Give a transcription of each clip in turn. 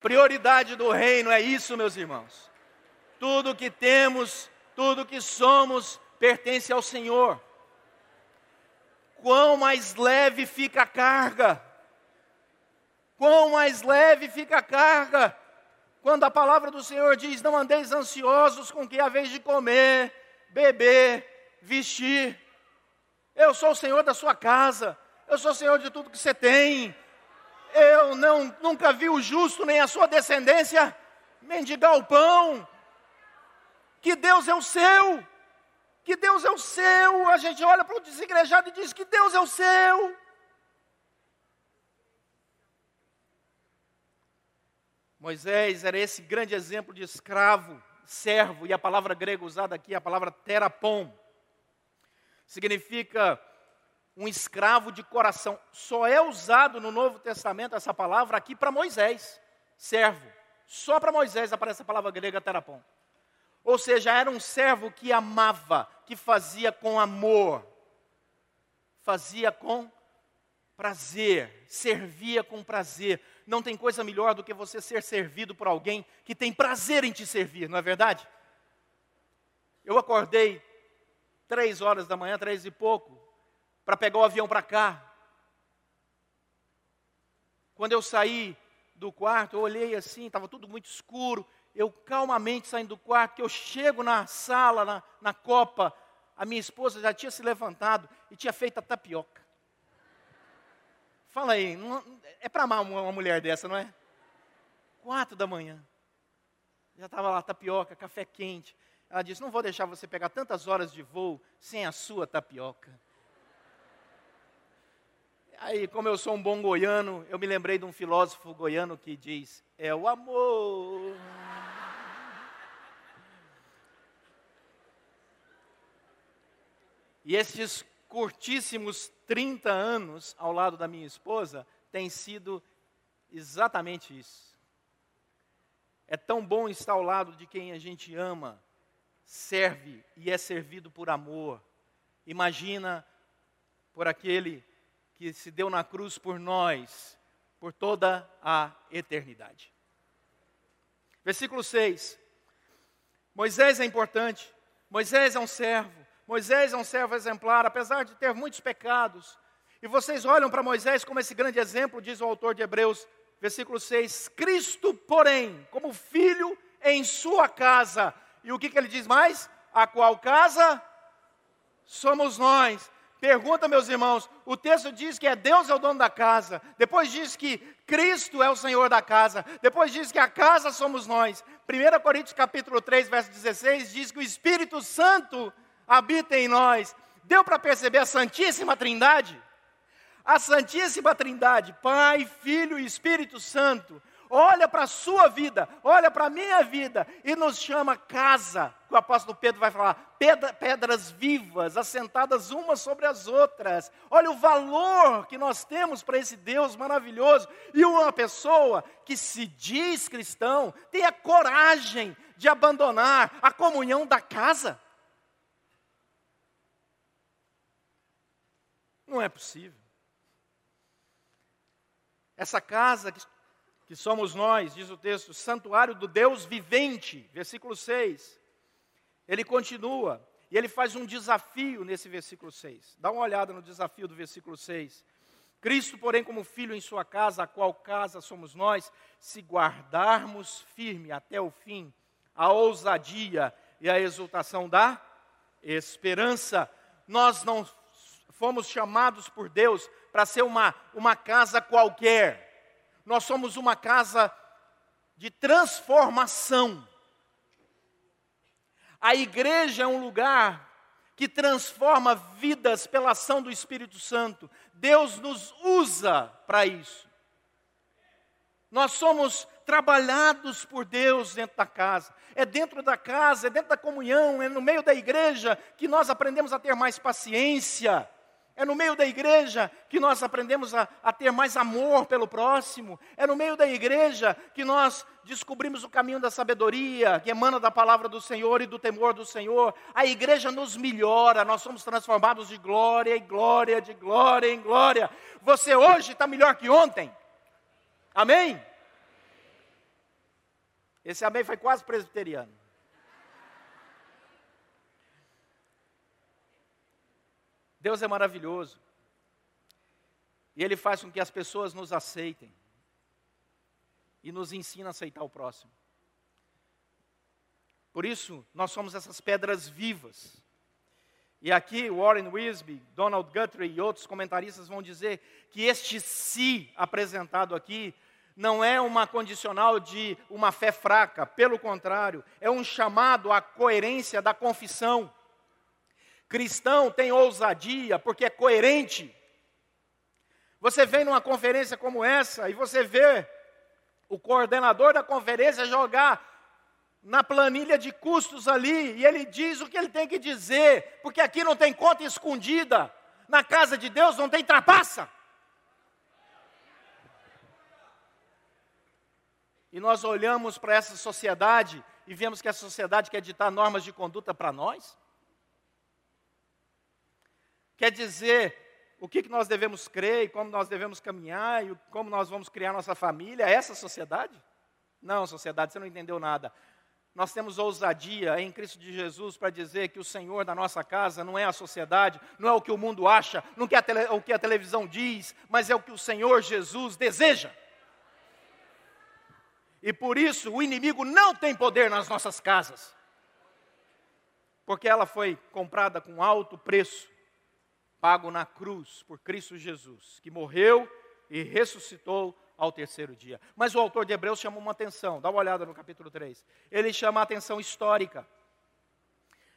Prioridade do reino é isso, meus irmãos. Tudo que temos, tudo que somos, pertence ao Senhor. Quão mais leve fica a carga, quão mais leve fica a carga, quando a palavra do Senhor diz: Não andeis ansiosos com que há vez de comer, beber, vestir. Eu sou o Senhor da sua casa, eu sou o Senhor de tudo que você tem. Eu não, nunca vi o justo nem a sua descendência mendigar o pão. Que Deus é o seu, que Deus é o seu. A gente olha para o desigrejado e diz que Deus é o seu. Moisés era esse grande exemplo de escravo, servo, e a palavra grega usada aqui é a palavra terapon. Significa um escravo de coração. Só é usado no Novo Testamento essa palavra aqui para Moisés, servo. Só para Moisés aparece a palavra grega terapon. Ou seja, era um servo que amava, que fazia com amor, fazia com prazer, servia com prazer. Não tem coisa melhor do que você ser servido por alguém que tem prazer em te servir, não é verdade? Eu acordei três horas da manhã, três e pouco, para pegar o avião para cá. Quando eu saí do quarto, eu olhei assim, estava tudo muito escuro. Eu calmamente saindo do quarto, que eu chego na sala, na, na copa, a minha esposa já tinha se levantado e tinha feito a tapioca. Fala aí, não, é para amar uma, mulher dessa, não é? Quatro da manhã. Já estava lá tapioca, café quente. Ela disse: Não vou deixar você pegar tantas horas de voo sem a sua tapioca. Aí, como eu sou um bom goiano, eu me lembrei de um filósofo goiano que diz: É o amor. E esses curtíssimos 30 anos ao lado da minha esposa tem sido exatamente isso. É tão bom estar ao lado de quem a gente ama, serve e é servido por amor. Imagina por aquele que se deu na cruz por nós, por toda a eternidade. Versículo 6. Moisés é importante, Moisés é um servo, Moisés é um servo exemplar, apesar de ter muitos pecados. E vocês olham para Moisés como esse grande exemplo, diz o autor de Hebreus, versículo 6. Cristo, porém, como filho em sua casa. E o que, que ele diz mais? A qual casa? Somos nós. Pergunta, meus irmãos, o texto diz que é Deus é o dono da casa, depois diz que Cristo é o Senhor da casa, depois diz que a casa somos nós. 1 Coríntios capítulo 3, verso 16 diz que o Espírito Santo habita em nós. Deu para perceber a Santíssima Trindade? A Santíssima Trindade, Pai, Filho e Espírito Santo, olha para a sua vida, olha para a minha vida e nos chama casa. O apóstolo Pedro vai falar: pedras vivas, assentadas umas sobre as outras. Olha o valor que nós temos para esse Deus maravilhoso. E uma pessoa que se diz cristão tem a coragem de abandonar a comunhão da casa. Não é possível. Essa casa que somos nós, diz o texto, santuário do Deus vivente, versículo 6. Ele continua, e ele faz um desafio nesse versículo 6. Dá uma olhada no desafio do versículo 6. Cristo, porém, como filho em sua casa, a qual casa somos nós, se guardarmos firme até o fim a ousadia e a exultação da esperança, nós não fomos chamados por Deus para ser uma, uma casa qualquer. Nós somos uma casa de transformação. A igreja é um lugar que transforma vidas pela ação do Espírito Santo. Deus nos usa para isso. Nós somos trabalhados por Deus dentro da casa. É dentro da casa, é dentro da comunhão, é no meio da igreja que nós aprendemos a ter mais paciência é no meio da igreja que nós aprendemos a, a, ter mais amor pelo próximo. É no meio da igreja que nós descobrimos o caminho da sabedoria, que emana da palavra do Senhor e do temor do Senhor. A igreja nos melhora, nós somos transformados de glória em glória, de glória em glória. Você hoje está melhor que ontem. Amém? Esse amém foi quase presbiteriano. Deus é maravilhoso. E Ele faz com que as pessoas nos aceitem. E nos ensina a aceitar o próximo. Por isso, nós somos essas pedras vivas. E aqui, Warren Wisby, Donald Guthrie e outros comentaristas vão dizer que este si apresentado aqui não é uma condicional de uma fé fraca, pelo contrário, é um chamado à coerência da confissão. Cristão tem ousadia porque é coerente. Você vem numa conferência como essa e você vê o coordenador da conferência jogar na planilha de custos ali e ele diz o que ele tem que dizer, porque aqui não tem conta escondida, na casa de Deus não tem trapaça. E nós olhamos para essa sociedade e vemos que a sociedade quer ditar normas de conduta para nós quer dizer o que, que nós devemos crer e como nós devemos caminhar e como nós vamos criar nossa família, é essa sociedade? Não, sociedade, você não entendeu nada. Nós temos ousadia em Cristo de Jesus para dizer que o Senhor da nossa casa não é a sociedade, não é o que o mundo acha, não é o que a televisão diz, mas é o que o Senhor Jesus deseja. E por isso o inimigo não tem poder nas nossas casas, porque ela foi comprada com alto preço pago na cruz por Cristo Jesus, que morreu e ressuscitou ao terceiro dia. Mas o autor de Hebreus chama uma atenção, dá uma olhada no capítulo 3. Ele chama a atenção histórica.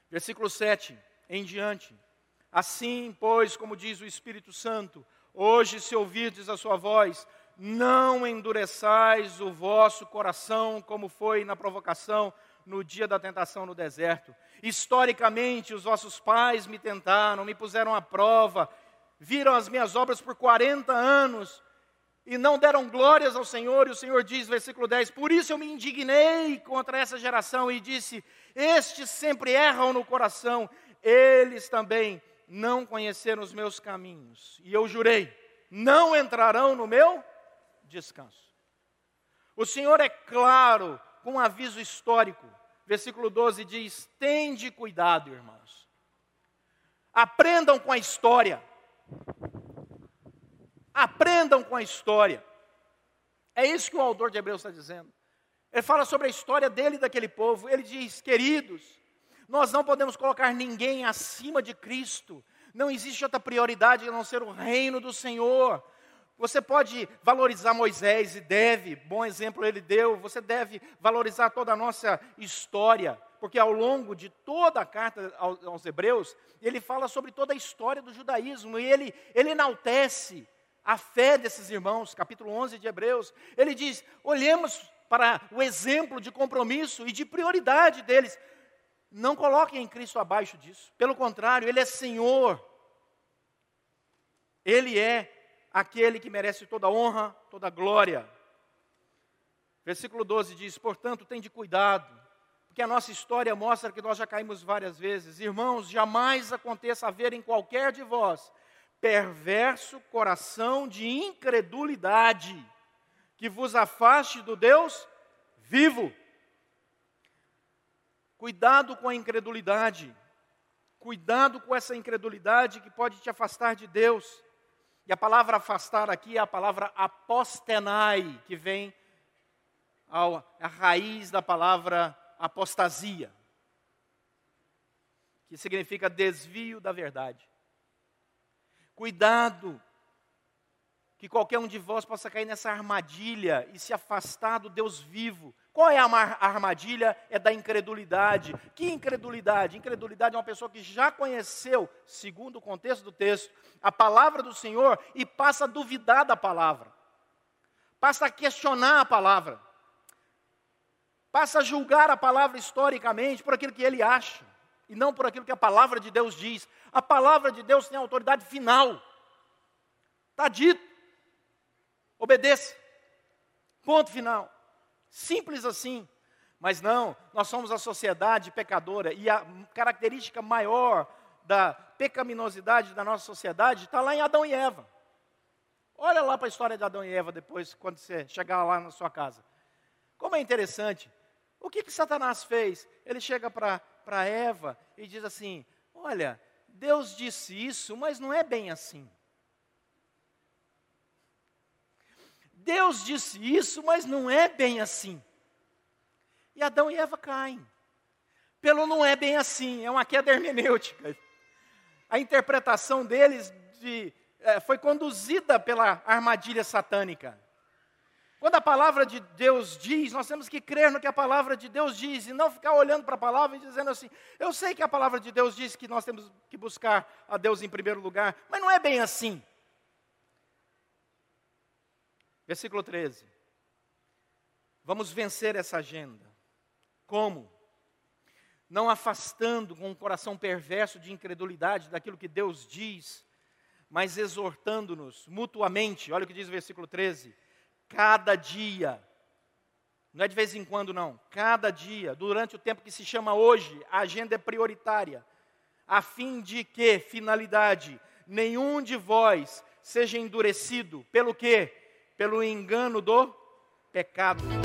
Versículo 7 em diante. Assim, pois, como diz o Espírito Santo, hoje se ouvirdes a sua voz, não endureçais o vosso coração, como foi na provocação no dia da tentação no deserto. Historicamente, os vossos pais me tentaram, me puseram à prova, viram as minhas obras por 40 anos e não deram glórias ao Senhor. E o Senhor diz, versículo 10: Por isso eu me indignei contra essa geração e disse: Estes sempre erram no coração, eles também não conheceram os meus caminhos. E eu jurei: não entrarão no meu descanso. O Senhor é claro com um aviso histórico. Versículo 12 diz: Tende cuidado, irmãos. Aprendam com a história. Aprendam com a história. É isso que o autor de Hebreus está dizendo. Ele fala sobre a história dele e daquele povo. Ele diz: Queridos, nós não podemos colocar ninguém acima de Cristo. Não existe outra prioridade a não ser o reino do Senhor. Você pode valorizar Moisés e deve, bom exemplo ele deu, você deve valorizar toda a nossa história, porque ao longo de toda a carta aos Hebreus, ele fala sobre toda a história do judaísmo e ele, ele enaltece a fé desses irmãos, capítulo 11 de Hebreus. Ele diz: olhemos para o exemplo de compromisso e de prioridade deles. Não coloquem em Cristo abaixo disso, pelo contrário, Ele é Senhor, Ele é aquele que merece toda honra, toda glória. Versículo 12 diz: Portanto, tem de cuidado, porque a nossa história mostra que nós já caímos várias vezes. Irmãos, jamais aconteça haver em qualquer de vós perverso coração de incredulidade, que vos afaste do Deus vivo. Cuidado com a incredulidade, cuidado com essa incredulidade que pode te afastar de Deus. E a palavra afastar aqui é a palavra apostenai, que vem ao, a raiz da palavra apostasia, que significa desvio da verdade. Cuidado, que qualquer um de vós possa cair nessa armadilha e se afastar do Deus vivo, qual é a armadilha? É da incredulidade. Que incredulidade? Incredulidade é uma pessoa que já conheceu, segundo o contexto do texto, a palavra do Senhor e passa a duvidar da palavra, passa a questionar a palavra, passa a julgar a palavra historicamente por aquilo que ele acha e não por aquilo que a palavra de Deus diz. A palavra de Deus tem autoridade final. Está dito. Obedeça. Ponto final. Simples assim. Mas não, nós somos a sociedade pecadora e a característica maior da pecaminosidade da nossa sociedade está lá em Adão e Eva. Olha lá para a história de Adão e Eva depois, quando você chegar lá na sua casa. Como é interessante O que, que Satanás fez? Ele chega para Eva e diz assim: Olha, Deus disse isso, mas não é bem assim. Deus disse isso, mas não é bem assim. E Adão e Eva caem. Pelo não é bem assim, é uma queda hermenêutica. A interpretação deles de, é, foi conduzida pela armadilha satânica. Quando a palavra de Deus diz, nós temos que crer no que a palavra de Deus diz e não ficar olhando para a palavra e dizendo assim: eu sei que a palavra de Deus diz que nós temos que buscar a Deus em primeiro lugar, mas não é bem assim. Versículo 13. Vamos vencer essa agenda. Como? Não afastando com um coração perverso de incredulidade daquilo que Deus diz, mas exortando-nos mutuamente. Olha o que diz o versículo 13 cada dia. Não é de vez em quando, não. Cada dia, durante o tempo que se chama hoje, a agenda é prioritária. A fim de que, finalidade, nenhum de vós seja endurecido. Pelo quê? Pelo engano do pecado.